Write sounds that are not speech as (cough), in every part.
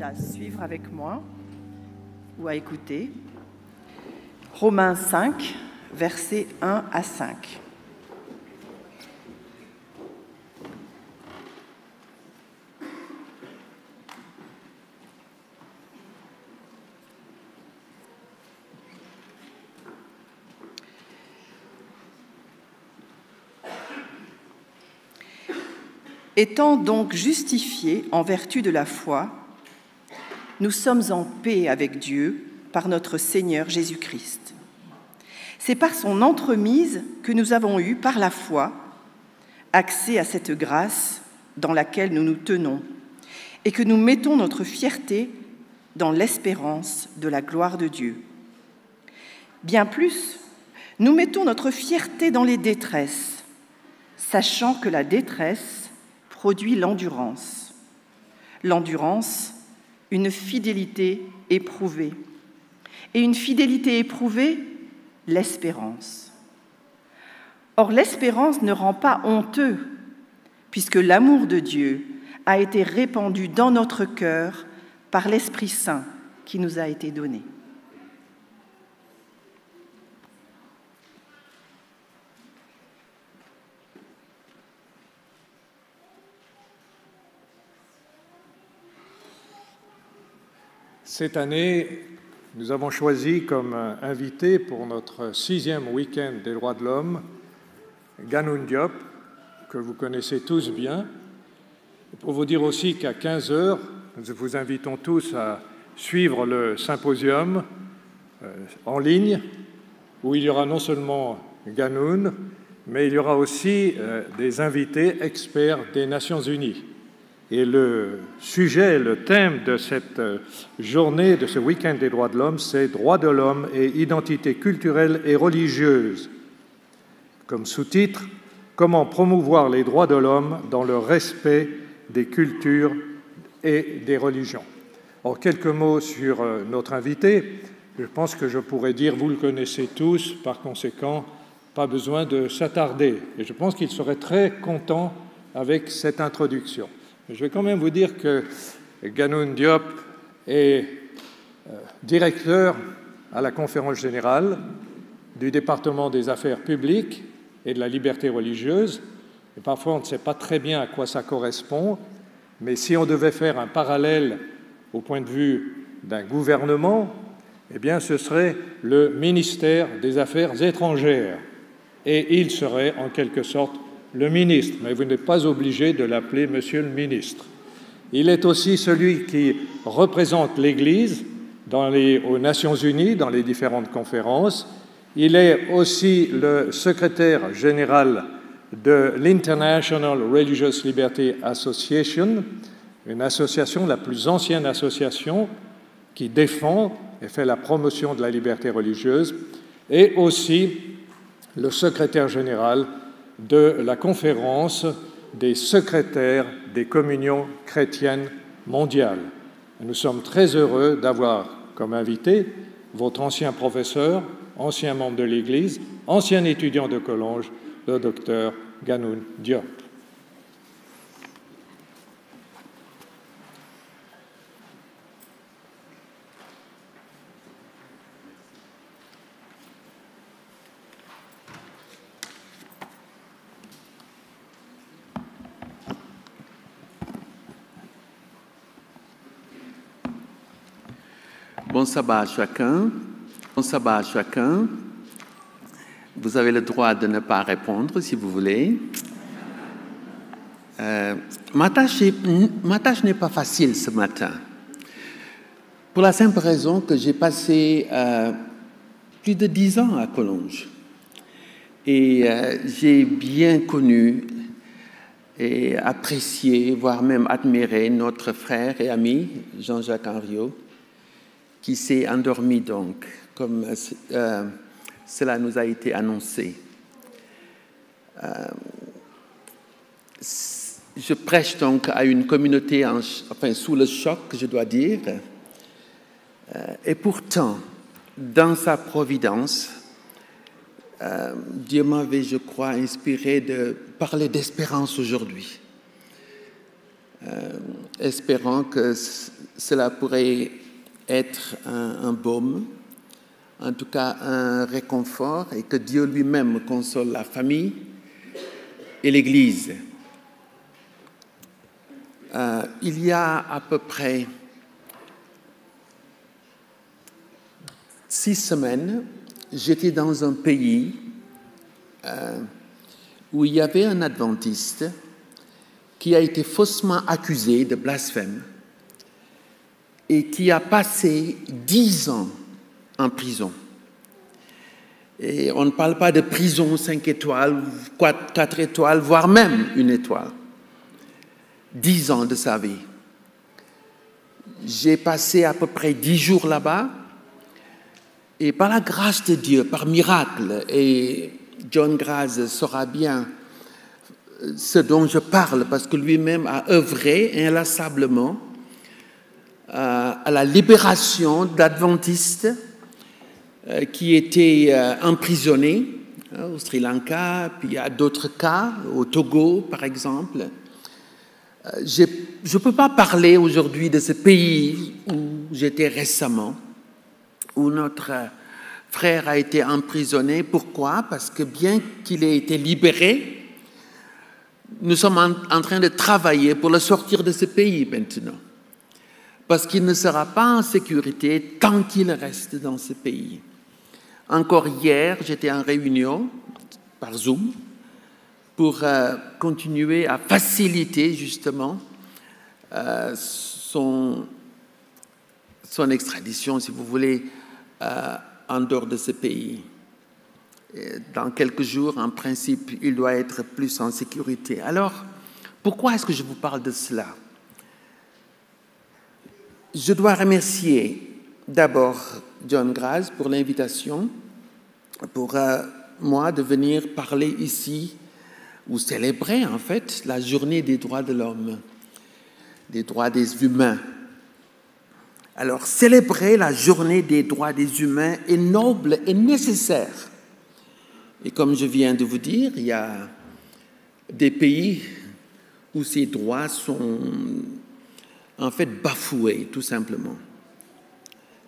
à suivre avec moi ou à écouter. Romains 5, versets 1 à 5. Étant donc justifiés en vertu de la foi, nous sommes en paix avec Dieu par notre Seigneur Jésus-Christ. C'est par son entremise que nous avons eu, par la foi, accès à cette grâce dans laquelle nous nous tenons et que nous mettons notre fierté dans l'espérance de la gloire de Dieu. Bien plus, nous mettons notre fierté dans les détresses, sachant que la détresse produit l'endurance. L'endurance, une fidélité éprouvée. Et une fidélité éprouvée, l'espérance. Or, l'espérance ne rend pas honteux, puisque l'amour de Dieu a été répandu dans notre cœur par l'Esprit Saint qui nous a été donné. Cette année, nous avons choisi comme invité pour notre sixième week-end des droits de l'homme Ganoun Diop, que vous connaissez tous bien. pour vous dire aussi qu'à 15 heures, nous vous invitons tous à suivre le symposium euh, en ligne, où il y aura non seulement Ganoun, mais il y aura aussi euh, des invités experts des Nations Unies. Et le sujet, le thème de cette euh, journée, de ce week-end des droits de l'homme, c'est Droits de l'homme et identité culturelle et religieuse. Comme sous-titre, Comment promouvoir les droits de l'homme dans le respect des cultures et des religions. Alors, quelques mots sur euh, notre invité. Je pense que je pourrais dire, vous le connaissez tous, par conséquent, pas besoin de s'attarder. Et je pense qu'il serait très content avec cette introduction. Je vais quand même vous dire que Ganoun Diop est euh, directeur à la conférence générale du département des affaires publiques et de la liberté religieuse. Et parfois, on ne sait pas très bien à quoi ça correspond, mais si on devait faire un parallèle au point de vue d'un gouvernement, eh bien, ce serait le ministère des Affaires étrangères. Et il serait en quelque sorte le ministre, mais vous n'êtes pas obligé de l'appeler Monsieur le ministre. Il est aussi celui qui représente l'Église aux Nations Unies, dans les différentes conférences. Il est aussi le secrétaire général de l'International Religious Liberty Association, une association, la plus ancienne association qui défend et fait la promotion de la liberté religieuse, et aussi le secrétaire général de la conférence des secrétaires des communions chrétiennes mondiales. Nous sommes très heureux d'avoir comme invité votre ancien professeur, ancien membre de l'Église, ancien étudiant de Collonges, le docteur Ganoun Diop. Bon sabbat à chacun. Bon sabbat à chacun. Vous avez le droit de ne pas répondre si vous voulez. Euh, ma tâche n'est pas facile ce matin. Pour la simple raison que j'ai passé euh, plus de dix ans à Collonges. Et euh, j'ai bien connu et apprécié, voire même admiré notre frère et ami Jean-Jacques Henriot, qui s'est endormi donc, comme euh, cela nous a été annoncé. Euh, je prêche donc à une communauté enfin, sous le choc, je dois dire. Euh, et pourtant, dans sa providence, Dieu m'avait, je crois, inspiré de parler d'espérance aujourd'hui. espérant que cela pourrait être un, baume, en tout cas un réconfort, et que Dieu lui-même console la famille et l'Église. Euh, il y a à peu près six semaines, j'étais dans un pays euh, où il y avait un adventiste qui a été faussement accusé de blasphème et qui a passé dix ans en prison. Et on ne parle pas de prison cinq étoiles, quatre étoiles, voire même une étoile. Dix ans de sa vie. J'ai passé à peu près dix jours là-bas. Et par la grâce de Dieu, par miracle, et John Graz saura bien ce dont je parle, parce que lui-même a œuvré inlassablement à la libération d'adventistes euh, qui étaient euh, emprisonnés hein, au Sri Lanka, puis a d'autres cas, au Togo par exemple. Je ne peux pas parler aujourd'hui de ce pays où j'étais récemment, où notre frère a été emprisonné. Pourquoi? Parce que bien qu'il ait été libéré, nous sommes en, train de travailler pour le sortir de ce pays maintenant. Parce qu'il ne sera pas en sécurité tant qu'il reste dans ce pays. Encore hier, j'étais en réunion par Zoom pour euh, continuer à faciliter justement euh, son, son extradition, si vous voulez, euh, en dehors de ce pays. dans quelques jours, en principe, il doit être plus en sécurité. Alors, pourquoi est-ce que je vous parle de cela? Je dois remercier d'abord John Graz pour l'invitation, pour euh, moi de venir parler ici, ou célébrer en fait la journée des droits de l'homme, des droits des humains. Alors célébrer la journée des droits des humains est noble et nécessaire. Et comme je viens de vous dire, il y a des pays où ces droits sont en fait bafoués, tout simplement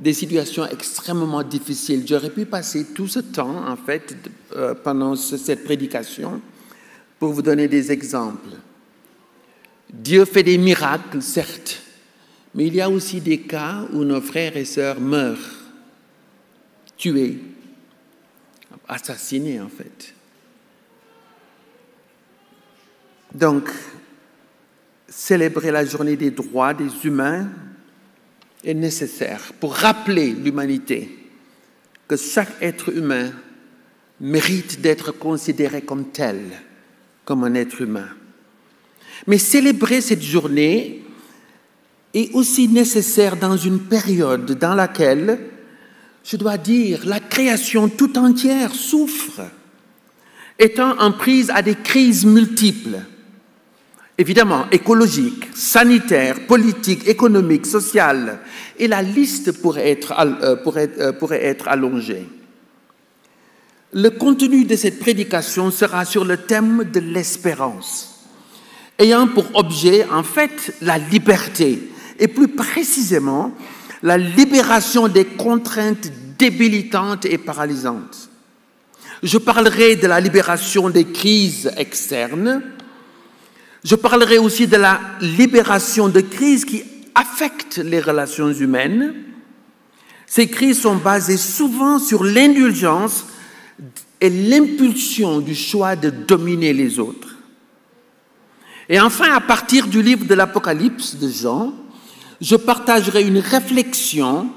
des situations extrêmement difficiles. J'aurais pu passer tout ce temps, en fait, euh, pendant cette prédication, pour vous donner des exemples. Dieu fait des miracles, certes, mais il y a aussi des cas où nos frères et sœurs meurent, tués, assassinés en fait. Donc, célébrer la journée des droits des humains est nécessaire pour rappeler l'humanité que chaque être humain mérite d'être considéré comme tel, comme un être humain. Mais célébrer cette journée est aussi nécessaire dans une période dans laquelle, je dois dire, la création tout entière souffre, étant en prise à des crises multiples évidemment écologique, sanitaire, politique, économique, social, et la liste pourrait être, euh, pourrait, euh, pourrait être allongée. Le contenu de cette prédication sera sur le thème de l'espérance, ayant pour objet en fait la liberté, et plus précisément la libération des contraintes débilitantes et paralysantes. Je parlerai de la libération des crises externes, je parlerai aussi de la libération de crises qui affectent les relations humaines. Ces crises sont basées souvent sur l'indulgence et l'impulsion du choix de dominer les autres. Et enfin, à partir du livre de l'Apocalypse de Jean, je partagerai une réflexion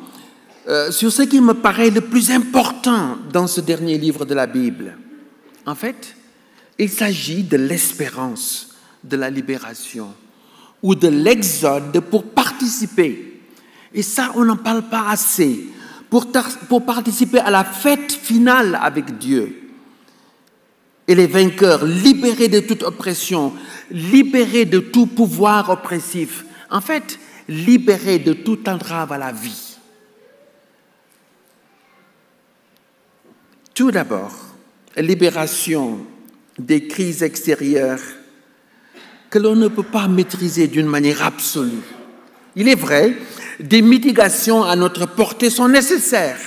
euh, sur ce qui me paraît le plus important dans ce dernier livre de la Bible. En fait, il s'agit de l'espérance de la libération ou de l'exode pour participer. Et ça, on n'en parle pas assez. Pour, pour participer à la fête finale avec Dieu. Et les vainqueurs, libérés de toute oppression, libérés de tout pouvoir oppressif. En fait, libérés de toute entrave à la vie. Tout d'abord, libération des crises extérieures que l'on ne peut pas maîtriser d'une manière absolue. Il est vrai des mitigations à notre portée sont nécessaires,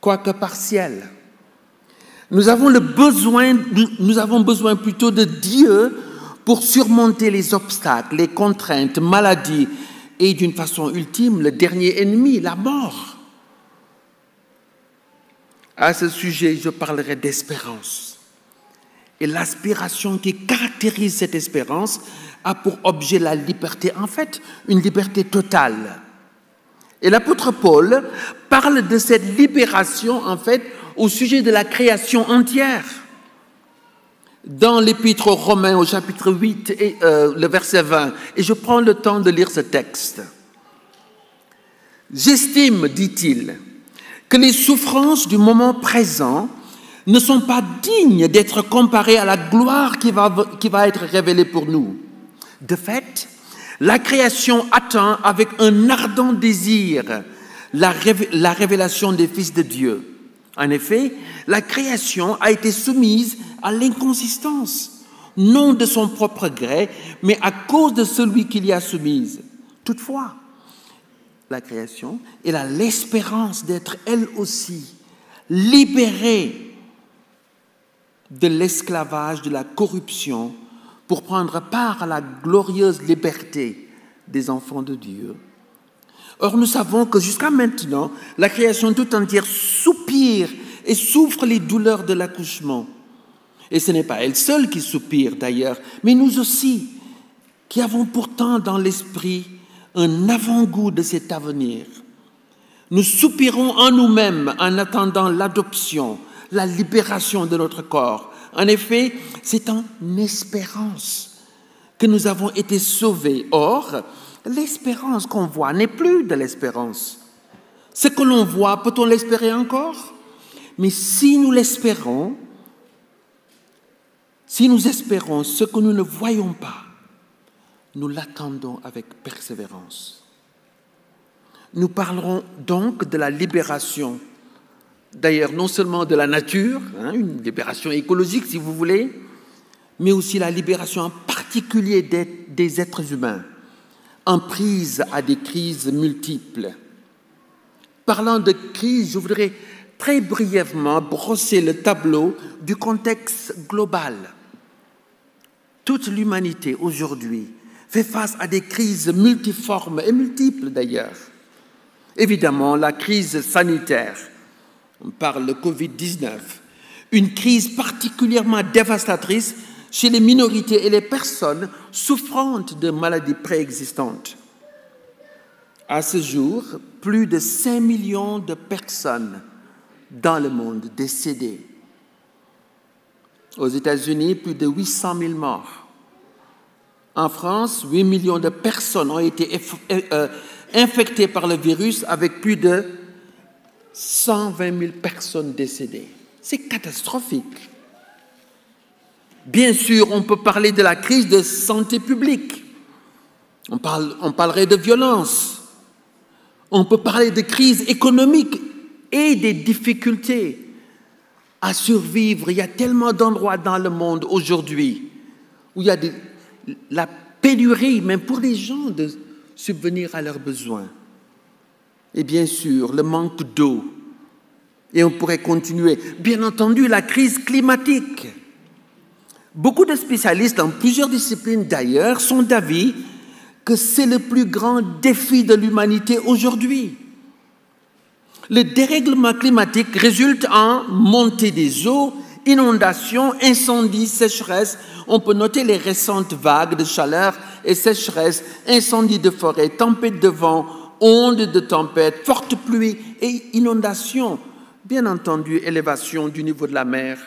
quoique partielles. Nous avons, le besoin, nous avons besoin plutôt de Dieu pour surmonter les obstacles, les contraintes, maladies et d'une façon ultime, le dernier ennemi, la mort. À ce sujet, je parlerai d'espérance. Et l'aspiration qui caractérise cette espérance a pour objet la liberté, en fait, une liberté totale. Et l'apôtre Paul parle de cette libération, en fait, au sujet de la création entière. Dans l'épître aux Romains au chapitre 8 et euh, le verset 20, et je prends le temps de lire ce texte. J'estime, dit-il, que les souffrances du moment présent ne sont pas dignes d'être comparées à la gloire qui va, qui va être révélée pour nous. De fait, la création attend avec un ardent désir la, la révélation des fils de Dieu. En effet, la création a été soumise à l'inconsistance, non de son propre gré, mais à cause de celui qui l'y a soumise. Toutefois, la création, elle a l'espérance d'être elle aussi libérée de l'esclavage, de la corruption, pour prendre part à la glorieuse liberté des enfants de Dieu. Or, nous savons que jusqu'à maintenant, la création tout entière soupire et souffre les douleurs de l'accouchement. Et ce n'est pas elle seule qui soupire d'ailleurs, mais nous aussi, qui avons pourtant dans l'esprit un avant-goût de cet avenir. Nous soupirons en nous-mêmes en attendant l'adoption, la libération de notre corps. En effet, c'est en espérance que nous avons été sauvés. Or, l'espérance qu'on voit n'est plus de l'espérance. Ce que l'on voit, peut-on l'espérer encore? Mais si nous l'espérons, si nous espérons ce que nous ne voyons pas, nous l'attendons avec persévérance. Nous parlerons donc de la libération, d'ailleurs non seulement de la nature, hein, une libération écologique si vous voulez, mais aussi la libération en particulier des, des êtres humains en prise à des crises multiples. Parlant de crise, je voudrais très brièvement brosser le tableau du contexte global. Toute l'humanité aujourd'hui fait face à des crises multiformes et multiples d'ailleurs. Évidemment, la crise sanitaire, on parle de Covid-19, une crise particulièrement dévastatrice chez les minorités et les personnes souffrantes de maladies préexistantes. À ce jour, plus de 5 millions de personnes dans le monde décédées. Aux États-Unis, plus de 800 000 morts. En France, 8 millions de personnes ont été euh, infectées par le virus avec plus de 120 000 personnes décédées. C'est catastrophique. Bien sûr, on peut parler de la crise de santé publique. On, parle, on parlerait de violence. On peut parler de crise économique et des difficultés à survivre. Il y a tellement d'endroits dans le monde aujourd'hui où il y a la pénurie, même pour les gens, de subvenir à leurs besoins. Et bien sûr, le manque d'eau. Et on pourrait continuer. Bien entendu, la crise climatique. Beaucoup de spécialistes dans plusieurs disciplines d'ailleurs sont d'avis que c'est le plus grand défi de l'humanité aujourd'hui. Le dérèglement climatique résulte en montée des eaux, inondations, incendies, sécheresses. On peut noter les récentes vagues de chaleur et sécheresse, incendies de forêt, tempêtes de vent, ondes de tempête, fortes pluies et inondations. Bien entendu, élévation du niveau de la mer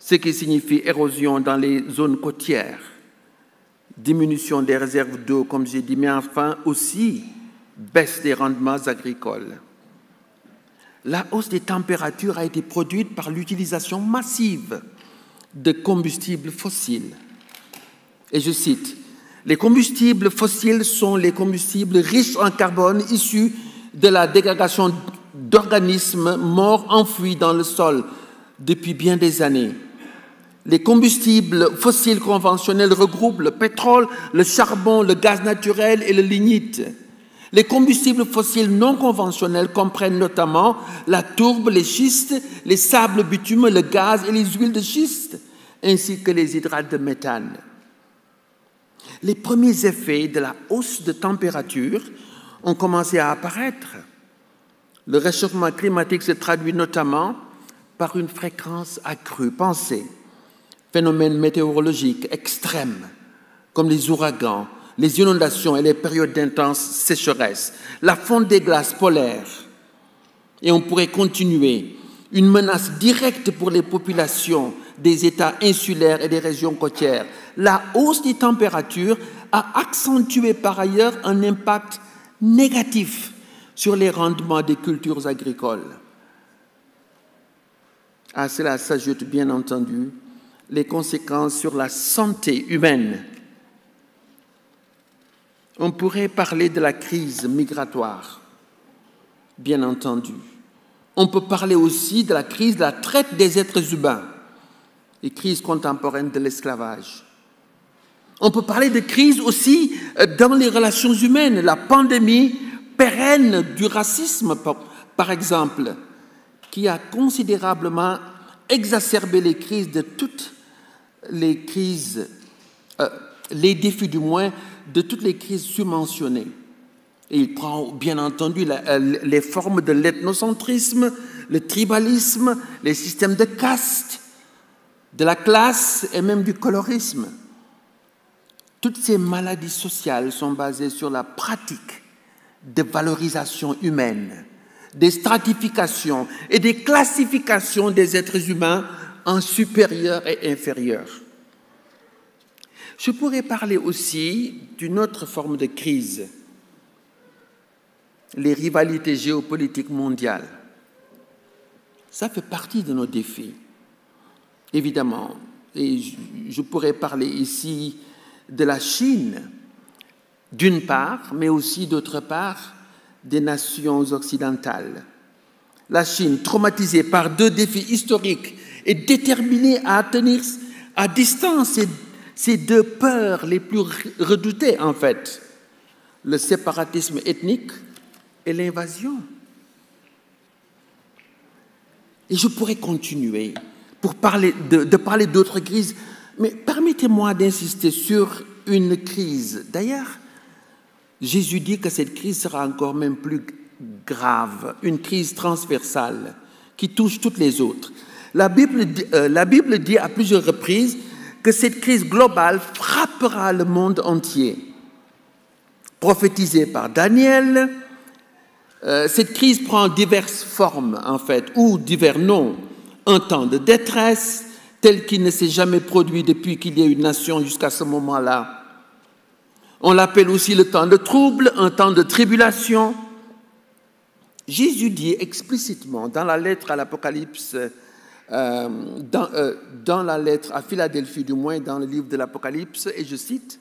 ce qui signifie érosion dans les zones côtières, diminution des réserves d'eau, comme j'ai dit, mais enfin aussi baisse des rendements agricoles. La hausse des températures a été produite par l'utilisation massive de combustibles fossiles. Et je cite, les combustibles fossiles sont les combustibles riches en carbone issus de la dégradation d'organismes morts enfouis dans le sol depuis bien des années. Les combustibles fossiles conventionnels regroupent le pétrole, le charbon, le gaz naturel et le lignite. Les combustibles fossiles non conventionnels comprennent notamment la tourbe, les schistes, les sables bitumineux, le gaz et les huiles de schiste, ainsi que les hydrates de méthane. Les premiers effets de la hausse de température ont commencé à apparaître. Le réchauffement climatique se traduit notamment par une fréquence accrue. Pensez, phénomènes météorologiques extrêmes, comme les ouragans, les inondations et les périodes d'intense sécheresse, la fonte des glaces polaires. Et on pourrait continuer. Une menace directe pour les populations des États insulaires et des régions côtières. La hausse des températures a accentué par ailleurs un impact négatif sur les rendements des cultures agricoles. À cela s'ajoutent bien entendu les conséquences sur la santé humaine on pourrait parler de la crise migratoire, bien entendu. On peut parler aussi de la crise de la traite des êtres humains, les crises contemporaines de l'esclavage. On peut parler de crise aussi euh, dans les relations humaines, la pandémie pérenne du racisme, par exemple, qui a considérablement exacerbé les crises de toutes les crises, euh, les défis du moins de toutes les crises submentionnées. Et il prend bien entendu euh, les formes de l'ethnocentrisme, le tribalisme, les systèmes de caste, de la classe et même du colorisme. Toutes ces maladies sociales sont basées sur la pratique de valorisation humaine, des stratifications et des classifications des êtres humains en supérieurs et inférieurs. Je pourrais parler aussi d'une autre forme de crise, les rivalités géopolitiques mondiales. Ça fait partie de nos défis, évidemment. Et je pourrais parler ici de la Chine, d'une part, mais aussi d'autre part des nations occidentales. La Chine, traumatisée par deux défis historiques, est déterminée à tenir à distance ces deux peurs les plus redoutées, en fait, le séparatisme ethnique et l'invasion. Et je pourrais continuer pour parler de, parler d'autres crises, mais permettez-moi d'insister sur une crise. D'ailleurs, Jésus dit que cette crise sera encore même plus grave, une crise transversale qui touche toutes les autres. La Bible, euh, la Bible dit à plusieurs reprises que cette crise globale frappera le monde entier. Prophétisé par Daniel, euh, cette crise prend diverses formes, en fait, ou divers noms. Un temps de détresse, tel qu'il ne s'est jamais produit depuis qu'il y a une nation jusqu'à ce moment-là. On l'appelle aussi le temps de trouble, un temps de tribulation. Jésus dit explicitement dans la lettre à l'Apocalypse euh, euh, dans la lettre à Philadelphie, du moins dans le livre de l'Apocalypse, et je cite,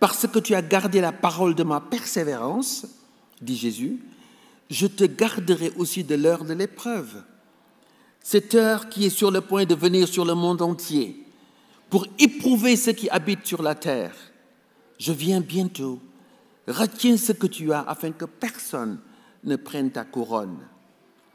Parce que tu as gardé la parole de ma persévérance, dit Jésus, je te garderai aussi de l'heure de l'épreuve, cette heure qui est sur le point de venir sur le monde entier, pour éprouver ceux qui habitent sur la terre. Je viens bientôt. Retiens ce que tu as afin que personne ne prenne ta couronne.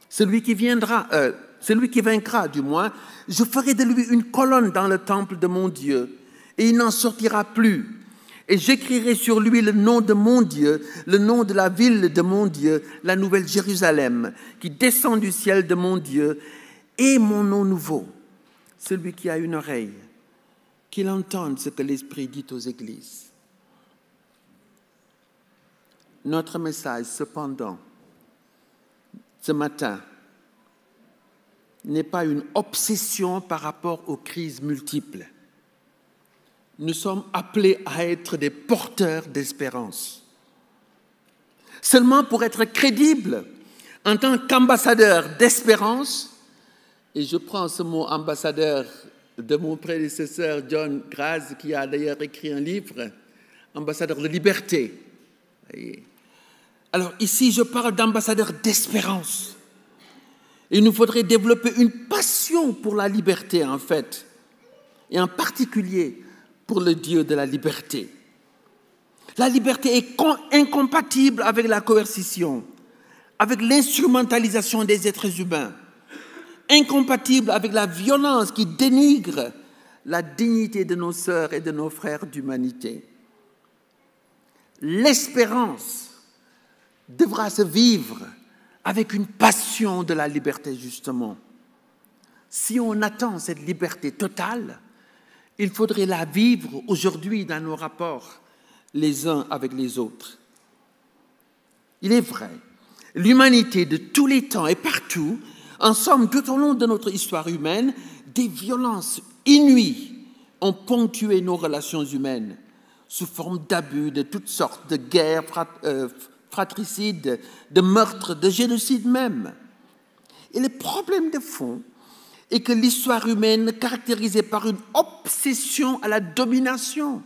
Celui qui viendra, euh, celui qui vaincra du moins, je ferai de lui une colonne dans le temple de mon Dieu, et il n'en sortira plus. Et j'écrirai sur lui le nom de mon Dieu, le nom de la ville de mon Dieu, la nouvelle Jérusalem, qui descend du ciel de mon Dieu, et mon nom nouveau. Celui qui a une oreille, qu'il entende ce que l'Esprit dit aux églises. Notre message, cependant, ce matin, n'est pas une obsession par rapport aux crises multiples. Nous sommes appelés à être des porteurs d'espérance. Seulement pour être crédibles en tant qu'ambassadeurs d'espérance, et je prends ce mot ambassadeur de mon prédécesseur John Graz, qui a d'ailleurs écrit un livre, ambassadeur de liberté. Alors ici, je parle d'ambassadeur d'espérance. Il nous faudrait développer une passion pour la liberté, en fait, et en particulier pour le Dieu de la liberté. La liberté est incompatible avec la coercition, avec l'instrumentalisation des êtres humains, incompatible avec la violence qui dénigre la dignité de nos sœurs et de nos frères d'humanité. L'espérance devra se vivre avec une passion de la liberté, justement. Si on attend cette liberté totale, il faudrait la vivre aujourd'hui dans nos rapports les uns avec les autres. Il est vrai, l'humanité de tous les temps et partout, en somme tout au long de notre histoire humaine, des violences inouïes ont ponctué nos relations humaines sous forme d'abus de toutes sortes, de guerres euh, fratricides, de meurtres, de génocides même. Et le problème de fond est que l'histoire humaine, caractérisée par une obsession à la domination,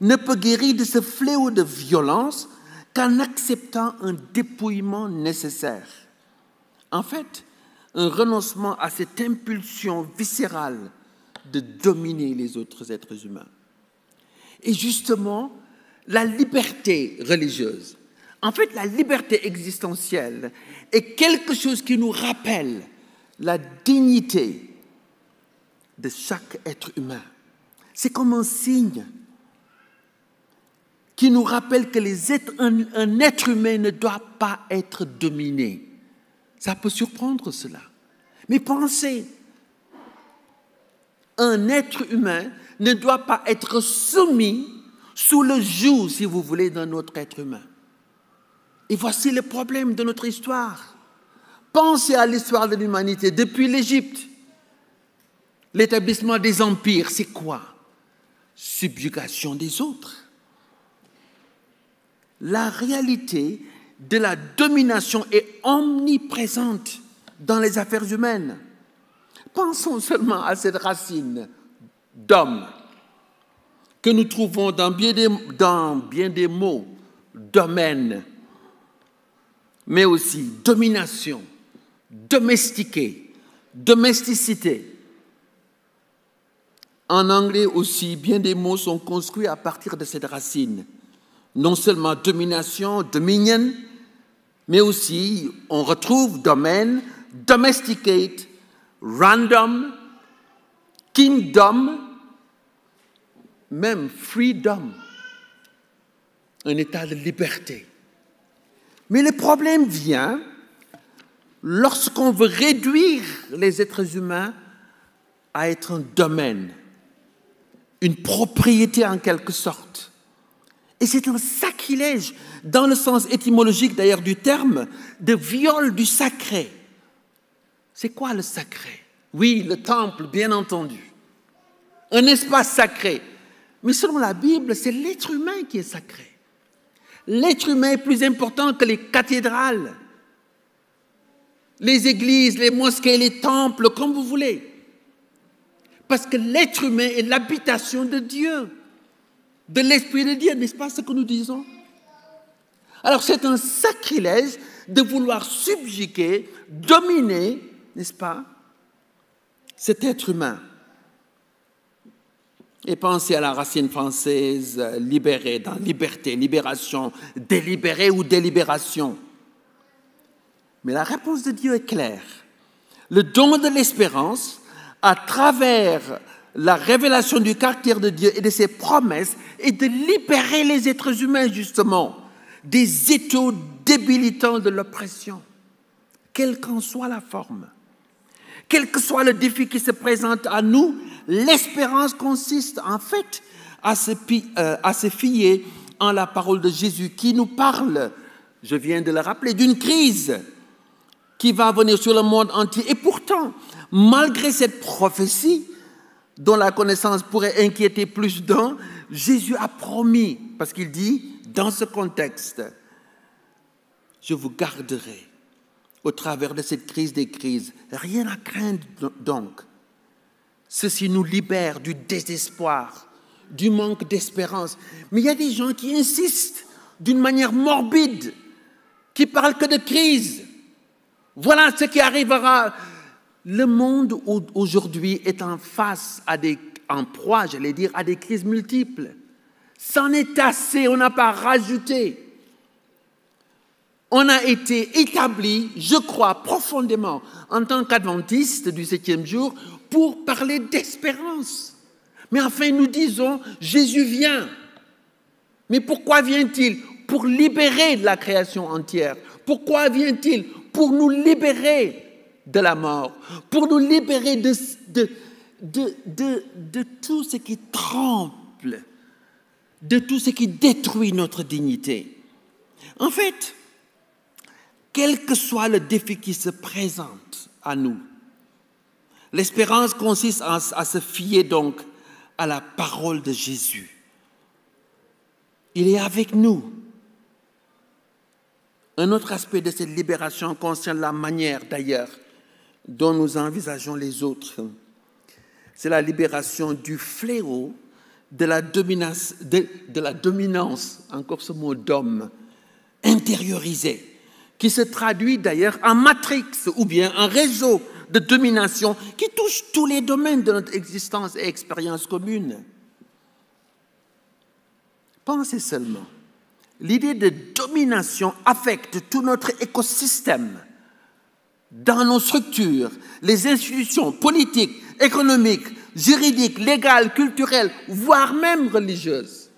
ne peut guérir de ce fléau de violence qu'en acceptant un dépouillement nécessaire. En fait, un renoncement à cette impulsion viscérale de dominer les autres êtres humains. Et justement, la liberté religieuse, en fait la liberté existentielle, est quelque chose qui nous rappelle la dignité de chaque être humain. C'est comme un signe qui nous rappelle que les êtres, un, être humain ne doit pas être dominé. Ça peut surprendre cela. Mais pensez, un être humain ne doit pas être soumis sous le joug, si vous voulez, d'un autre être humain. Et voici le problème de notre histoire. Pensez à l'histoire de l'humanité depuis l'Égypte. L'établissement des empires, c'est quoi? Subjugation des autres. La réalité de la domination est omniprésente dans les affaires humaines. Pensons seulement à cette racine d'homme que nous trouvons dans bien des, dans bien des mots, domaine, mais aussi domination, domestiqué, domesticité. En anglais aussi, bien des mots sont construits à partir de cette racine. Non seulement domination, dominion, mais aussi on retrouve domaine, domesticate, random, kingdom, même freedom, un état de liberté. Mais le problème vient lorsqu'on veut réduire les êtres humains à être un domaine, une propriété en quelque sorte. Et c'est un sacrilège, dans le sens étymologique d'ailleurs du terme, de viol du sacré. C'est quoi le sacré? Oui, le temple, bien entendu. Un espace sacré. Mais selon la Bible, c'est l'être humain qui est sacré. L'être humain est plus important que les cathédrales, les églises, les mosquées, les temples, comme vous voulez. Parce que l'être humain est l'habitation de Dieu, de l'Esprit de Dieu, n'est-ce pas ce que nous disons? Alors c'est un sacrilège de vouloir subjuguer, dominer, n'est-ce pas, cet être humain. Et pensez à la racine française euh, libérée, dans liberté, libération, délibérée ou délibération. Mais la réponse de Dieu est claire. Le don de l'espérance, à travers la révélation du caractère de Dieu et de ses promesses, est de libérer les êtres humains, justement, des étaux débilitants de l'oppression, quelle qu'en soit la forme. Quel que soit le défi qui se présente à nous, l'espérance consiste en fait à se, euh, à se fier en la parole de Jésus qui nous parle, je viens de le rappeler, d'une crise qui va venir sur le monde entier. Et pourtant, malgré cette prophétie, dont la connaissance pourrait inquiéter plus d'un, Jésus a promis, parce qu'il dit, dans ce contexte, je vous garderai au travers de cette crise des crises. Rien à craindre donc. Ceci nous libère du désespoir, du manque d'espérance. Mais il y a des gens qui insistent d'une manière morbide, qui parlent que de crise. Voilà ce qui arrivera. Le monde aujourd'hui est en face en proie, j'allais dire, à des crises multiples. C'en est assez, on n'a pas rajouté. On a été établi, je crois profondément, en tant qu'adventiste du septième jour, pour parler d'espérance. Mais enfin, nous disons, Jésus vient. Mais pourquoi vient-il? Pour libérer de la création entière. Pourquoi vient-il? Pour nous libérer de la mort, pour nous libérer de, de, de, tout ce qui tremble, de tout ce qui détruit notre dignité. En fait, quel que soit le défi qui se présente à nous, l'espérance consiste à, se fier donc à la parole de Jésus. Il est avec nous. Un autre aspect de cette libération concerne la manière d'ailleurs dont nous envisageons les autres. C'est la libération du fléau de la, dominance, encore ce mot d'homme, intériorisé, qui se traduit d'ailleurs en matrix ou bien en réseau de domination qui touche tous les domaines de notre existence et expérience commune. Pensez seulement, l'idée de domination affecte tout notre écosystème dans nos structures, les institutions politiques, économiques, juridiques, légales, culturelles, voire même religieuses.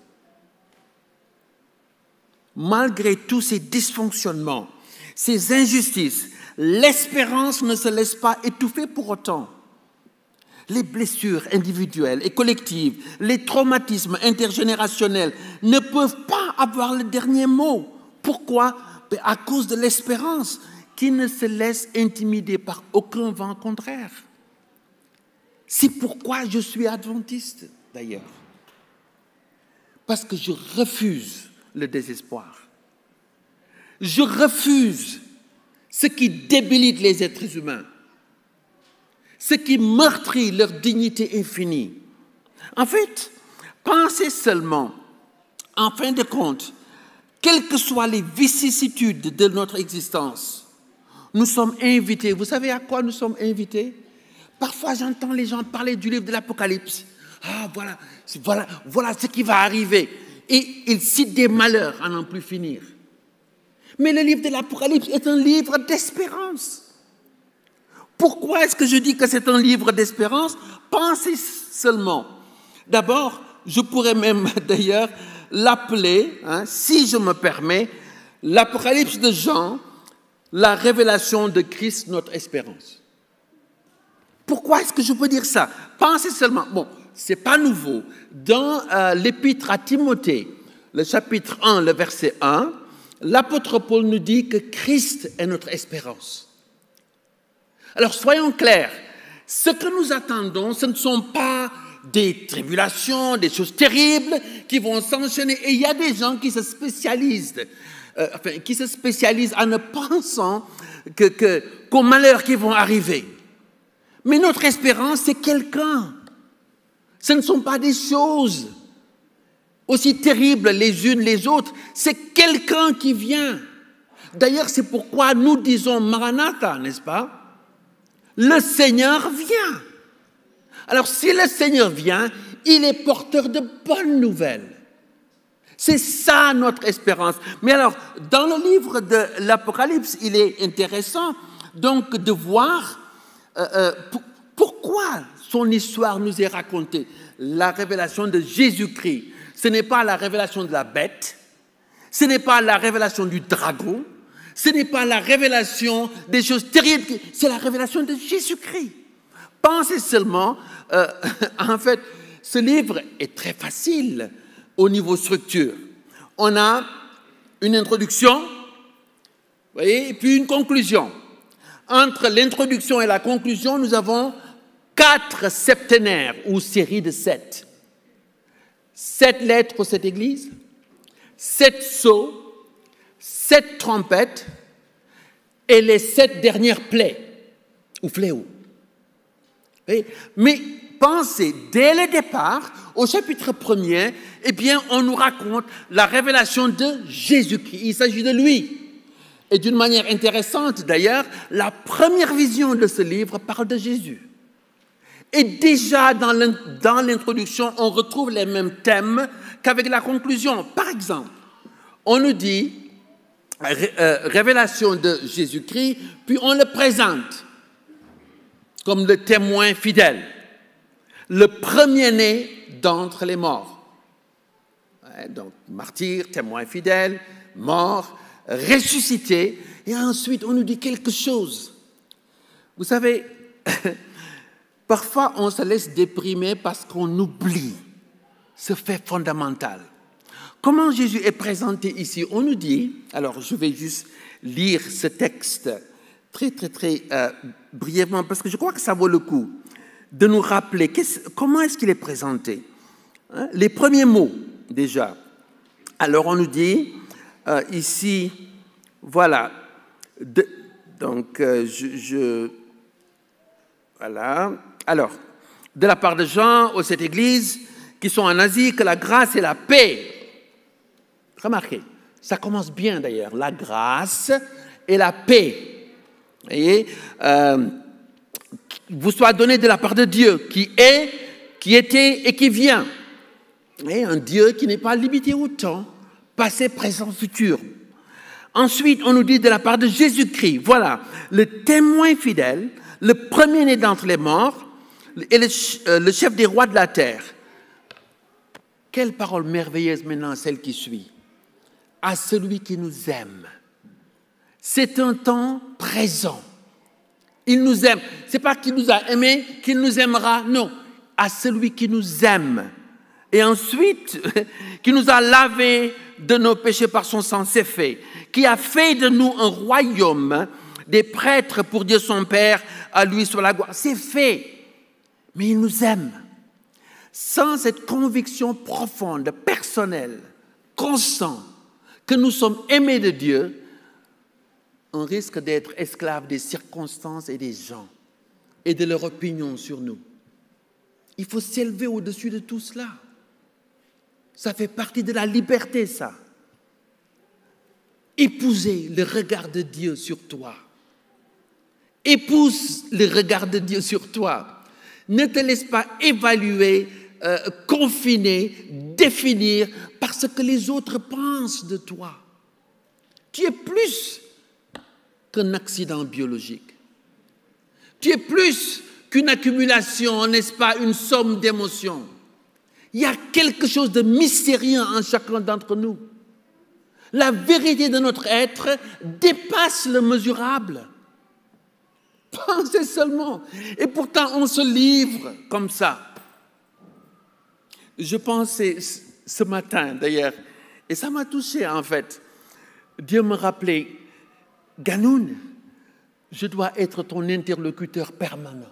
Malgré tous ces dysfonctionnements, ces injustices, l'espérance ne se laisse pas étouffer pour autant. Les blessures individuelles et collectives, les traumatismes intergénérationnels ne peuvent pas avoir le dernier mot. Pourquoi? Ben, À cause de l'espérance qui ne se laisse intimider par aucun vent contraire. C'est pourquoi je suis adventiste, d'ailleurs. Parce que je refuse le désespoir. Je refuse ce qui débilite les êtres humains, ce qui meurtrit leur dignité infinie. En fait, pensez seulement, en fin de compte, quelles que soient les vicissitudes de notre existence, nous sommes invités. Vous savez à quoi nous sommes invités? Parfois, j'entends les gens parler du livre de l'Apocalypse. Ah, voilà, voilà, voilà ce qui va arriver. Et ils citent des malheurs à n'en plus finir. Mais le livre de l'Apocalypse est un livre d'espérance. Pourquoi est-ce que je dis que c'est un livre d'espérance? Pensez seulement. D'abord, je pourrais même (laughs) d'ailleurs l'appeler, hein, si je me permets, l'Apocalypse de Jean la révélation de Christ, notre espérance. Pourquoi est-ce que je peux dire ça? Pensez seulement, bon, c'est pas nouveau. Dans euh, l'épître à Timothée, le chapitre 1, le verset 1, l'apôtre Paul nous dit que Christ est notre espérance. Alors soyons clairs, ce que nous attendons, ce ne sont pas des tribulations, des choses terribles qui vont s'enchaîner. Et il y a des gens qui se spécialisent euh, qui se spécialisent en ne pensant qu'aux que, malheurs qui vont arriver. Mais notre espérance, c'est quelqu'un. Ce ne sont pas des choses aussi terribles les unes les autres. C'est quelqu'un qui vient. D'ailleurs, c'est pourquoi nous disons Maranatha, n'est-ce pas? Le Seigneur vient. Alors, si le Seigneur vient, il est porteur de bonnes nouvelles. C'est ça notre espérance. Mais alors, dans le livre de l'Apocalypse, il est intéressant donc de voir euh, euh, pourquoi son histoire nous est racontée? La révélation de Jésus-Christ, ce n'est pas la révélation de la bête, ce n'est pas la révélation du dragon, ce n'est pas la révélation des choses terribles, c'est la révélation de Jésus-Christ. Pensez seulement, euh, (laughs) en fait, ce livre est très facile au niveau structure. On a une introduction, voyez, et puis une conclusion. Entre l'introduction et la conclusion, nous avons quatre septénaires ou séries de sept. Sept lettres pour cette église, sept sceaux, sept trompettes et les sept dernières plaies ou fléaux. Mais pensez, dès le départ, au chapitre 1er, eh bien, on nous raconte la révélation de Jésus-Christ. Il s'agit de lui. Et d'une manière intéressante, d'ailleurs, la première vision de ce livre parle de Jésus. Et déjà dans l'introduction, on retrouve les mêmes thèmes qu'avec la conclusion. Par exemple, on nous dit euh, révélation de Jésus-Christ, puis on le présente comme le témoin fidèle, le premier-né d'entre les morts. donc, martyr, témoin fidèle, mort, ressuscité, et ensuite on nous dit quelque chose. Vous savez, (laughs) parfois on se laisse déprimer parce qu'on oublie ce fait fondamental. Comment Jésus est présenté ici? On nous dit, alors je vais juste lire ce texte très très très euh, brièvement parce que je crois que ça vaut le coup de nous rappeler comment est-ce qu'il est présenté. Hein? Les premiers mots déjà. Alors on nous dit euh, ici, voilà, donc euh, je, voilà. Alors, de la part de Jean aux sept églises qui sont en Asie, que la grâce et la paix Remarquez, ça commence bien d'ailleurs, la grâce et la paix. Voyez, euh, vous soit donné de la part de Dieu qui est, qui était et qui vient. Et un Dieu qui n'est pas limité au temps, passé, présent, futur. Ensuite, on nous dit de la part de Jésus-Christ, voilà, le témoin fidèle, le premier-né d'entre les morts et le, euh, le chef des rois de la terre. Quelle parole merveilleuse maintenant, celle qui suit à celui qui nous aime. C'est un temps présent. Il nous aime. C'est pas qu'il nous a aimés, qu'il nous aimera. Non, à celui qui nous aime. Et ensuite, (laughs) qui nous a lavé de nos péchés par son sang, c'est fait. Qui a fait de nous un royaume, des prêtres pour Dieu son Père, à lui sur la gloire. C'est fait. Mais il nous aime. Sans cette conviction profonde, personnelle, constante, que nous sommes aimés de Dieu, on risque d'être esclaves des circonstances et des gens et de leur opinion sur nous. Il faut s'élever au-dessus de tout cela. Ça fait partie de la liberté, ça. Épouser le regard de Dieu sur toi. Épouse le regard de Dieu sur toi. Ne te laisse pas évaluer euh, confiner, définir par ce que les autres pensent de toi. Tu es plus qu'un accident biologique. Tu es plus qu'une accumulation, n'est-ce pas, une somme d'émotions. Il y a quelque chose de mystérieux en chacun d'entre nous. La vérité de notre être dépasse le mesurable. Pensez seulement. Et pourtant, on se livre comme ça. Je pensais ce matin d'ailleurs, et ça m'a touché en fait. Dieu me rappelait, Ganoun, je dois être ton interlocuteur permanent.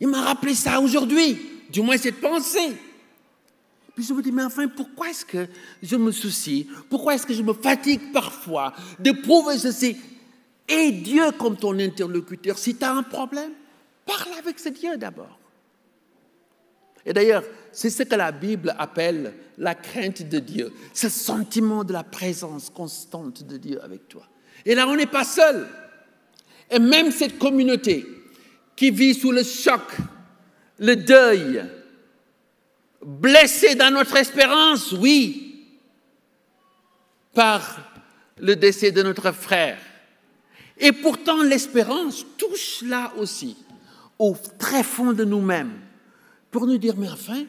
Il m'a rappelé ça aujourd'hui, du moins cette pensée. Puis je me dis, mais enfin, pourquoi est-ce que je me soucie? Pourquoi est-ce que je me fatigue parfois de prouver ceci? Et Dieu comme ton interlocuteur, si tu as un problème, parle avec ce Dieu d'abord. Et d'ailleurs, c'est ce que la Bible appelle la crainte de Dieu, ce sentiment de la présence constante de Dieu avec toi. Et là, on n'est pas seul. Et même cette communauté qui vit sous le choc, le deuil, blessée dans notre espérance, oui, par le décès de notre frère. Et pourtant, l'espérance touche là aussi, au très fond de nous-mêmes pour nous dire, mais enfin,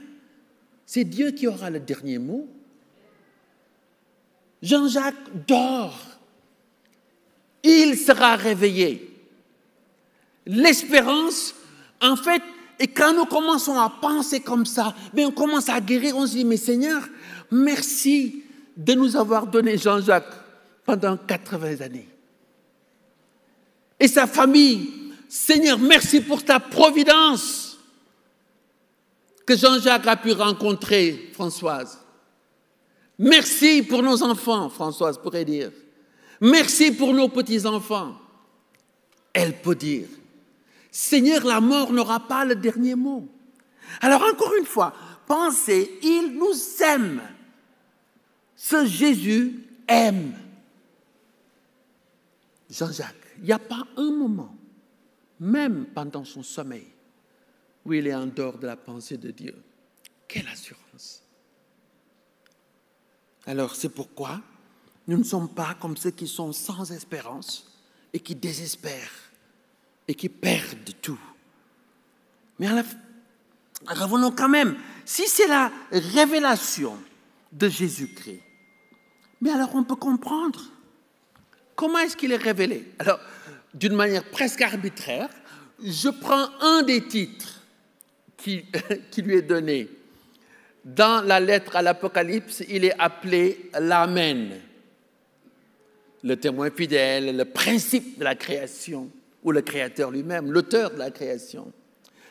c'est Dieu qui aura le dernier mot. Jean-Jacques dort. Il sera réveillé. L'espérance, en fait, et quand nous commençons à penser comme ça, mais on commence à guérir, on se dit, mais Seigneur, merci de nous avoir donné Jean-Jacques pendant 80 années. Et sa famille, Seigneur, merci pour ta providence que Jean-Jacques a pu rencontrer Françoise. Merci pour nos enfants, Françoise pourrait dire. Merci pour nos petits-enfants. Elle peut dire, Seigneur, la mort n'aura pas le dernier mot. Alors encore une fois, pensez, il nous aime. Ce Jésus aime. Jean-Jacques, il n'y a pas un moment, même pendant son sommeil, où il est en dehors de la pensée de Dieu. Quelle assurance. Alors c'est pourquoi nous ne sommes pas comme ceux qui sont sans espérance et qui désespèrent et qui perdent tout. Mais revenons quand même, si c'est la révélation de Jésus-Christ, mais alors on peut comprendre comment est-ce qu'il est révélé? Alors, d'une manière presque arbitraire, je prends un des titres qui, (laughs) qui lui est donné. Dans la lettre à l'Apocalypse, il est appelé l'Amen le témoin fidèle, le principe de la création, ou le créateur lui-même, l'auteur de la création.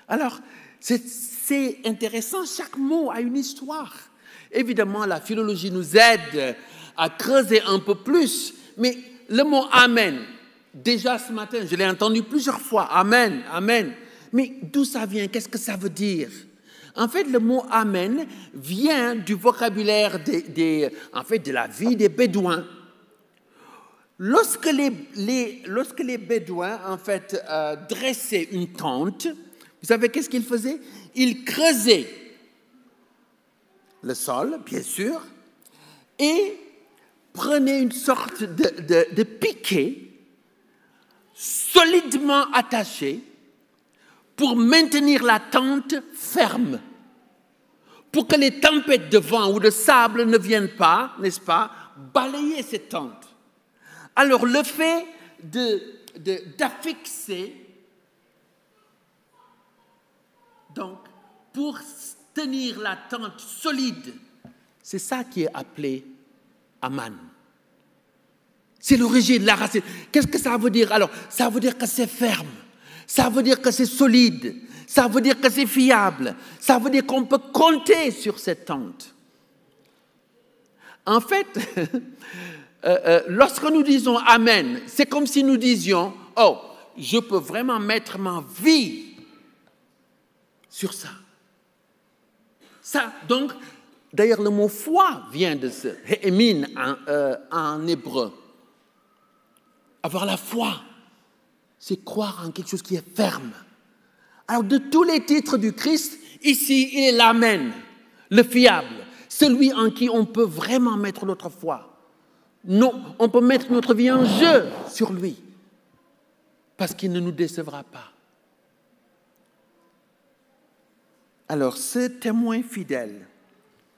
Alors, c'est intéressant, chaque mot a une histoire. Évidemment, la philologie nous aide à creuser un peu plus, mais le mot Amen, déjà ce matin, je l'ai entendu plusieurs fois, Amen, Amen. Mais d'où ça vient? Qu'est-ce que ça veut dire? En fait, le mot Amen vient du vocabulaire des, en fait, de la vie des Bédouins. Lorsque les, Bédouins, en fait, euh, dressaient une tente, vous savez qu'est-ce qu'ils faisaient? Ils creusaient le sol, bien sûr, et prenaient une sorte de piquet solidement attaché pour maintenir la tente ferme, pour que les tempêtes de vent ou de sable ne viennent pas, n'est-ce pas, balayer cette tente. Alors le fait d'affixer, donc pour tenir la tente solide, c'est ça qui est appelé Aman. C'est l'origine, la racine. Qu'est-ce que ça veut dire? Alors, ça veut dire que c'est ferme, ça veut dire que c'est solide, ça veut dire que c'est fiable, ça veut dire qu'on peut compter sur cette tente. En fait, (laughs) Euh, euh, lorsque nous disons Amen, c'est comme si nous disions, oh, je peux vraiment mettre ma vie sur ça. Ça, donc, d'ailleurs, le mot foi vient de ce Hémin en, euh, en hébreu. Avoir la foi, c'est croire en quelque chose qui est ferme. Alors, de tous les titres du Christ, ici, il est l'Amen, le fiable, celui en qui on peut vraiment mettre notre foi. Non, on peut mettre notre vie en jeu sur lui, parce qu'il ne nous décevra pas. Alors, ce témoin fidèle,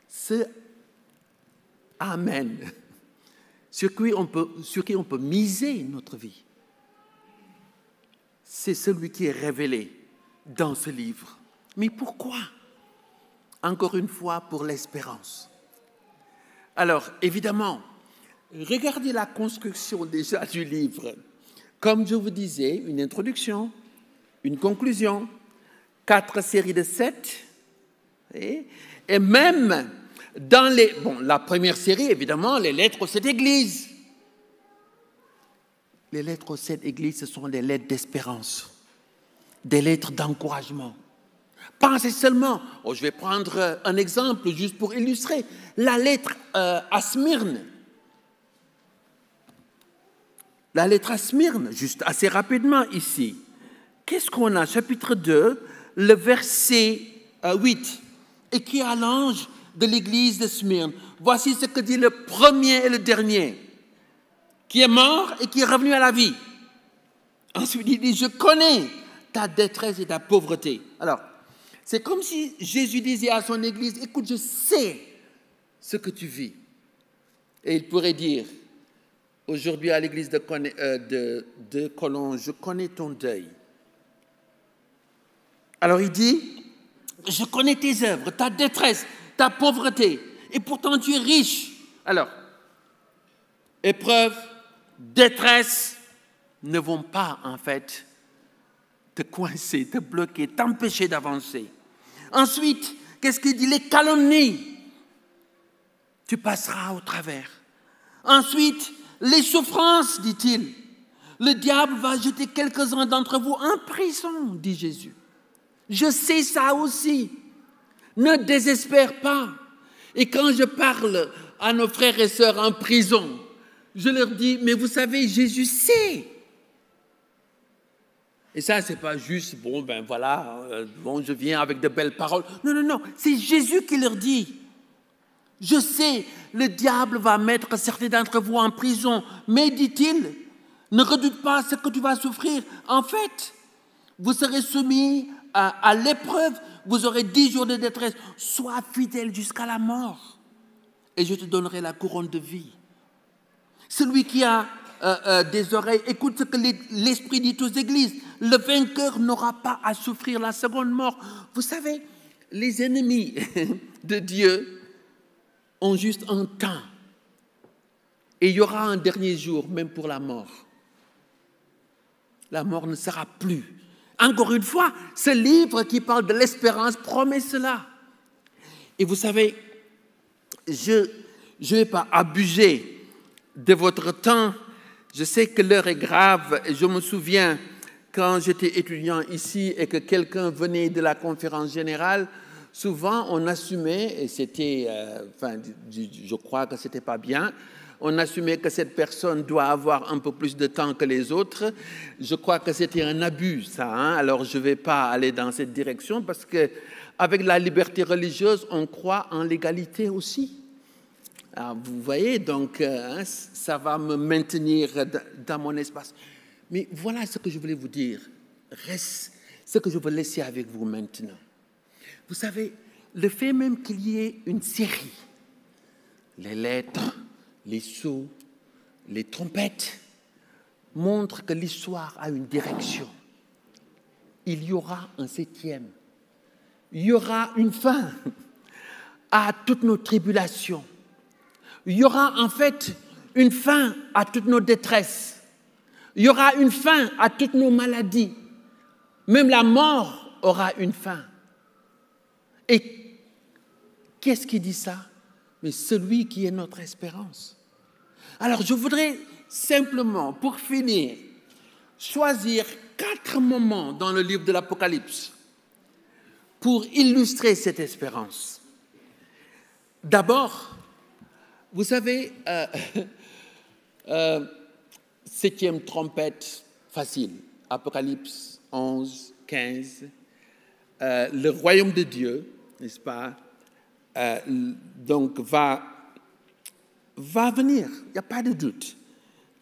ce Amen, sur qui on peut, sur qui on peut miser notre vie, c'est celui qui est révélé dans ce livre. Mais pourquoi? Encore une fois, pour l'espérance. Alors, évidemment, Regardez la construction déjà du livre. Comme je vous disais, une introduction, une conclusion, quatre séries de sept, et, même dans les, bon, la première série, évidemment, les lettres aux sept églises. Les lettres aux sept églises, ce sont des lettres d'espérance, des lettres d'encouragement. Pensez seulement, oh, je vais prendre un exemple juste pour illustrer, la lettre euh, à Smyrne la lettre à Smyrne, juste assez rapidement ici. Qu'est-ce qu'on a? Chapitre 2, le verset 8. Euh, et qui a l'ange de l'église de Smyrne. Voici ce que dit le premier et le dernier, qui est mort et qui est revenu à la vie. Ensuite, il dit, je connais ta détresse et ta pauvreté. Alors, c'est comme si Jésus disait à son église, écoute, je sais ce que tu vis. Et il pourrait dire, Aujourd'hui, à l'église de, euh, je connais ton deuil. Alors il dit, je connais tes œuvres, ta détresse, ta pauvreté, et pourtant tu es riche. Alors, épreuve, détresse ne vont pas en fait te coincer, te bloquer, t'empêcher d'avancer. Ensuite, qu'est-ce qu'il dit? Les calomnies, tu passeras au travers. Ensuite, les souffrances, dit-il. Le diable va jeter quelques-uns d'entre vous en prison, dit Jésus. Je sais ça aussi. Ne désespère pas. Et quand je parle à nos frères et sœurs en prison, je leur dis, mais vous savez, Jésus sait. Et ça, c'est pas juste, bon, ben voilà, euh, bon, je viens avec de belles paroles. Non, non, non, c'est Jésus qui leur dit. Je sais, le diable va mettre certains d'entre vous en prison, mais dit-il, ne redoute pas ce que tu vas souffrir. En fait, vous serez soumis à, l'épreuve, vous aurez dix jours de détresse. Sois fidèle jusqu'à la mort, et je te donnerai la couronne de vie. Celui qui a euh, euh, des oreilles, écoute ce que l'Esprit dit aux églises. Le vainqueur n'aura pas à souffrir la seconde mort. Vous savez, les ennemis (laughs) de Dieu ont juste un temps. Et il y aura un dernier jour, même pour la mort. La mort ne sera plus. Encore une fois, ce livre qui parle de l'espérance promet cela. Et vous savez, je ne vais pas abuser de votre temps. Je sais que l'heure est grave. Je me souviens quand j'étais étudiant ici et que quelqu'un venait de la conférence générale, souvent on assumait, et c'était, euh, enfin, je crois que c'était pas bien, on assumait que cette personne doit avoir un peu plus de temps que les autres. Je crois que c'était un abus, ça. Hein. Alors je ne vais pas aller dans cette direction parce que avec la liberté religieuse, on croit en l'égalité aussi. vous voyez, donc euh, hein, ça va me maintenir dans mon espace. Mais voilà ce que je voulais vous dire. Reste ce que je veux laisser avec vous maintenant. Vous savez, le fait même qu'il y ait une série, les lettres, les sceaux, les trompettes, montre que l'histoire a une direction. Il y aura un septième. Il y aura une fin à toutes nos tribulations. Il y aura en fait une fin à toutes nos détresses. Il y aura une fin à toutes nos maladies. Même la mort aura une fin. Et qu'est-ce qui dit ça? Mais celui qui est notre espérance. Alors je voudrais simplement, pour finir, choisir quatre moments dans le livre de l'Apocalypse pour illustrer cette espérance. D'abord, vous savez, euh, (laughs) euh, septième trompette facile, Apocalypse 11, 15, euh, le royaume de Dieu, n'est-ce pas, donc va va venir, il n'y a pas de doute.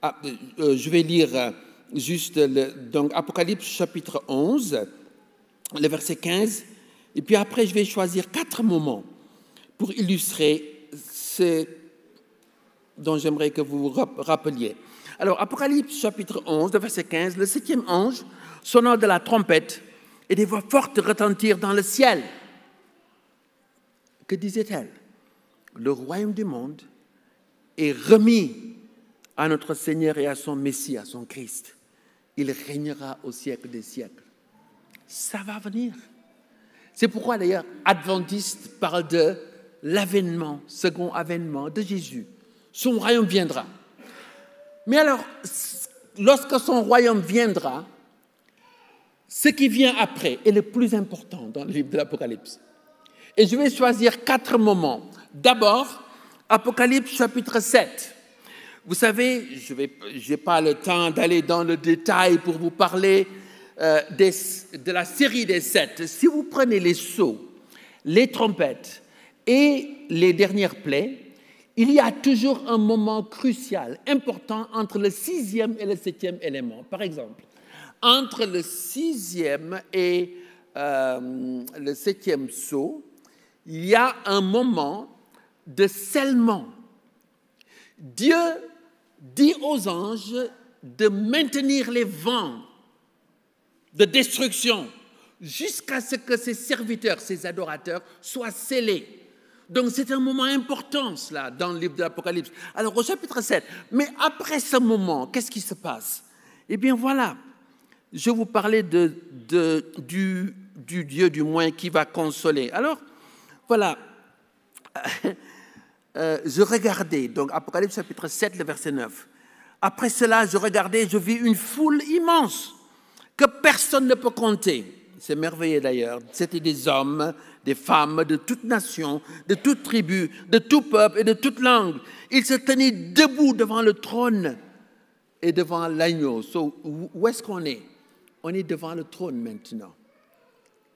Ah, euh, euh, je vais lire euh, juste donc Apocalypse chapitre 11, le verset 15, et puis après je vais choisir quatre moments pour illustrer ce dont j'aimerais que vous vous rappeliez. Alors Apocalypse chapitre 11, le verset 15, le septième ange sonnant de la trompette et des voix fortes retentirent dans le ciel. Que disait-elle? Le royaume du monde est remis à notre Seigneur et à son Messie, à son Christ. Il régnera au siècle des siècles. Ça va venir. C'est pourquoi d'ailleurs Adventiste parle de l'avènement, second avènement de Jésus. Son royaume viendra. Mais alors, lorsque son royaume viendra, ce qui vient après est le plus important dans le livre de l'Apocalypse. Et je vais choisir quatre moments. D'abord, Apocalypse chapitre 7. Vous savez, je n'ai pas le temps d'aller dans le détail pour vous parler euh, de la série des sept. Si vous prenez les sceaux, les trompettes et les dernières plaies, il y a toujours un moment crucial, important entre le sixième et le septième élément. Par exemple, entre le sixième et euh, le septième sceau, il y a un moment de scellement. Dieu dit aux anges de maintenir les vents de destruction jusqu'à ce que ses serviteurs, ses adorateurs soient scellés. Donc c'est un moment important, cela, dans le livre de l'Apocalypse. Alors au chapitre 7, mais après ce moment, qu'est-ce qui se passe? Eh bien voilà, je vous parlais de, du, du Dieu du moins qui va consoler. Alors voilà, euh, je regardais, donc Apocalypse chapitre 7, le verset 9. Après cela, je regardais, je vis une foule immense que personne ne peut compter. C'est merveilleux d'ailleurs. C'était des hommes, des femmes de toutes nations, de toutes tribus, de tout peuple et de toute langue. Ils se tenaient debout devant le trône et devant l'agneau. où est-ce qu'on est? On est devant le trône maintenant.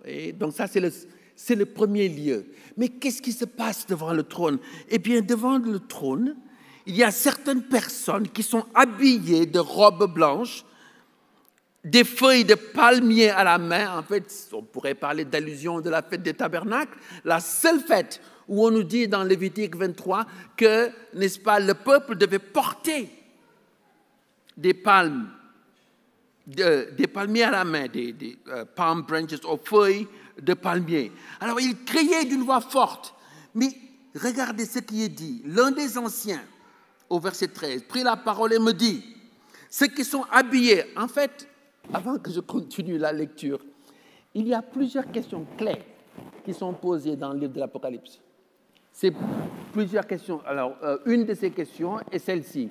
Et donc ça, c'est le, c'est le premier lieu. Mais qu'est-ce qui se passe devant le trône? Eh bien, devant le trône, il y a certaines personnes qui sont habillées de robes blanches, des feuilles de palmier à la main. En fait, on pourrait parler d'allusion de la fête des tabernacles, la seule fête où on nous dit dans Lévitique 23 que, n'est-ce pas, le peuple devait porter des palmes, des palmiers à la main, des, euh, palm branches aux feuilles de palmier. Alors il criait d'une voix forte, mais regardez ce qui est dit. L'un des anciens, au verset 13, prit la parole et me dit, ceux qui sont habillés, en fait, avant que je continue la lecture, il y a plusieurs questions clés qui sont posées dans le livre de l'Apocalypse. C'est plusieurs questions. Alors, euh, une de ces questions est celle-ci,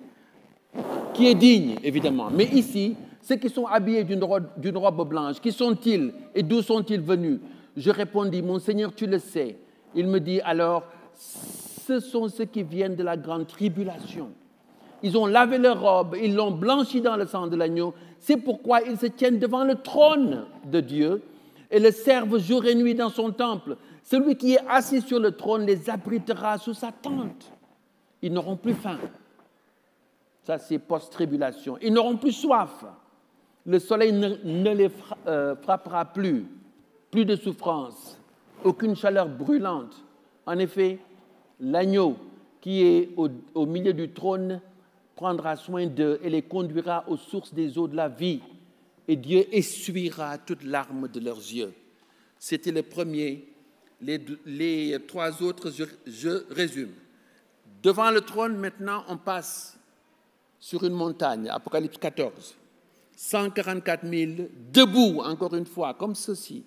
qui est digne, évidemment. Mais ici, ceux qui sont habillés d'une robe, blanche, qui sont-ils et d'où sont-ils venus? Je répondis, mon Seigneur, tu le sais. Il me dit alors, ce sont ceux qui viennent de la grande tribulation. Ils ont lavé leur robe, ils l'ont blanchi dans le sang de l'agneau. C'est pourquoi ils se tiennent devant le trône de Dieu et le servent jour et nuit dans son temple. Celui qui est assis sur le trône les abritera sous sa tente. Ils n'auront plus faim. Ça, c'est post-tribulation. Ils n'auront plus soif. Le soleil ne, les euh, frappera plus. Plus de souffrance. Aucune chaleur brûlante. En effet, l'agneau qui est au, milieu du trône prendra soin d'eux et les conduira aux sources des eaux de la vie. Et Dieu essuiera toutes larmes de leurs yeux. C'était le premier les, trois autres, je, résume. Devant le trône, maintenant, on passe sur une montagne, Apocalypse 14. 144 000 debout, encore une fois, comme ceci,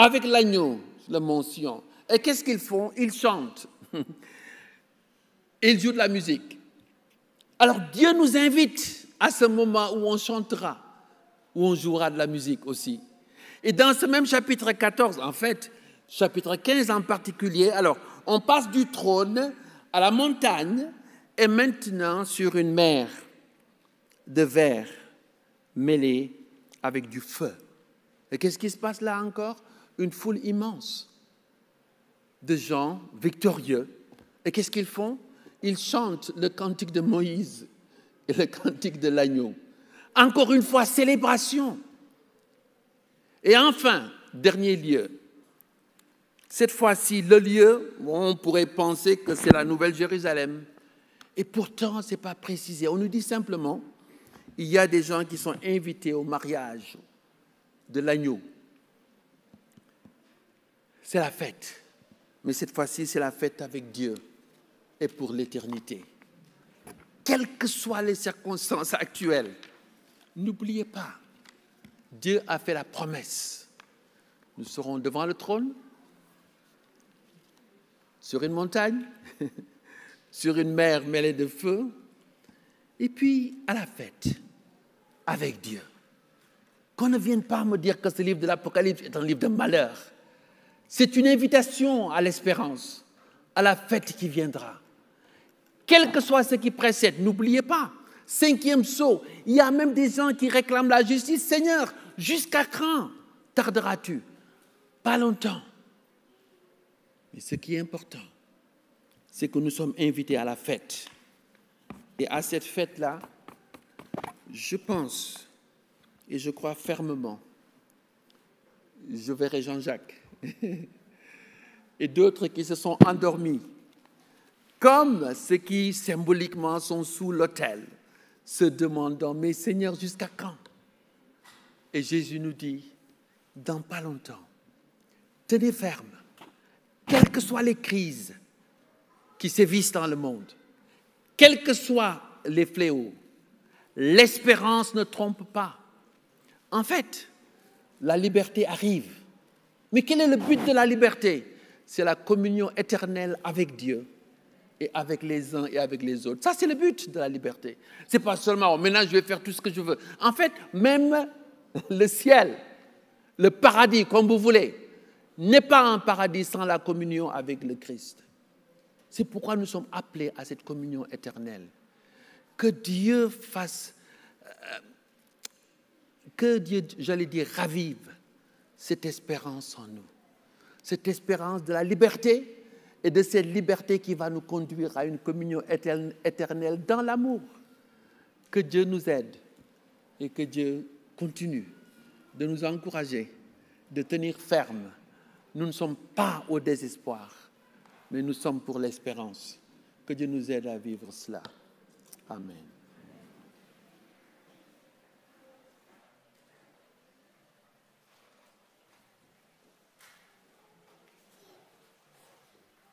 avec l'agneau, le mention. Et qu'est-ce qu'ils font? Ils chantent. (laughs) Ils jouent de la musique. Alors Dieu nous invite à ce moment où on chantera, où on jouera de la musique aussi. Et dans ce même chapitre 14, en fait, chapitre 15 en particulier. Alors, on passe du trône à la montagne et maintenant sur une mer de verre mêlée avec du feu. Et qu'est-ce qui se passe là encore? Une foule immense de gens victorieux. Et qu'est-ce qu'ils font? Ils chantent le cantique de Moïse et le cantique de l'agneau. Encore une fois, célébration. Et enfin, dernier lieu, cette fois-ci, le lieu, on pourrait penser que c'est la Nouvelle Jérusalem. Et pourtant, ce n'est pas précisé. On nous dit simplement, il y a des gens qui sont invités au mariage de l'agneau. C'est la fête. Mais cette fois-ci, c'est la fête avec Dieu et pour l'éternité. Quelles que soient les circonstances actuelles, n'oubliez pas, Dieu a fait la promesse. Nous serons devant le trône, sur une montagne, (laughs) sur une mer mêlée de feu, et puis à la fête avec Dieu. Qu'on ne vienne pas me dire que ce livre de l'Apocalypse est un livre de malheur. C'est une invitation à l'espérance, à la fête qui viendra. Quel que soit ce qui précède, n'oubliez pas, cinquième saut, il y a même des gens qui réclament la justice. Seigneur, jusqu'à quand tarderas-tu? Pas longtemps. Mais ce qui est important, c'est que nous sommes invités à la fête. Et à cette fête-là, je pense et je crois fermement, je verrai Jean-Jacques (laughs) et d'autres qui se sont endormis, comme ceux qui symboliquement sont sous l'autel, se demandant, mais Seigneur, jusqu'à quand? Et Jésus nous dit, dans pas longtemps, tenez ferme quelles que soient les crises qui sévissent dans le monde, quels que soient les fléaux, l'espérance ne trompe pas. En fait, la liberté arrive. Mais quel est le but de la liberté? C'est la communion éternelle avec Dieu et avec les uns et avec les autres. Ça, c'est le but de la liberté. Ce n'est pas seulement, oh, maintenant je vais faire tout ce que je veux. En fait, même le ciel, le paradis, comme vous voulez, n'est pas un paradis sans la communion avec le Christ. C'est pourquoi nous sommes appelés à cette communion éternelle. Que Dieu fasse, euh, que Dieu, j'allais dire, ravive cette espérance en nous. cette espérance de la liberté et de cette liberté qui va nous conduire à une communion éternelle dans l'amour. Que Dieu nous aide et que Dieu continue de nous encourager, de tenir ferme. Nous ne sommes pas au désespoir, mais nous sommes pour l'espérance. Que Dieu nous aide à vivre cela. Amen.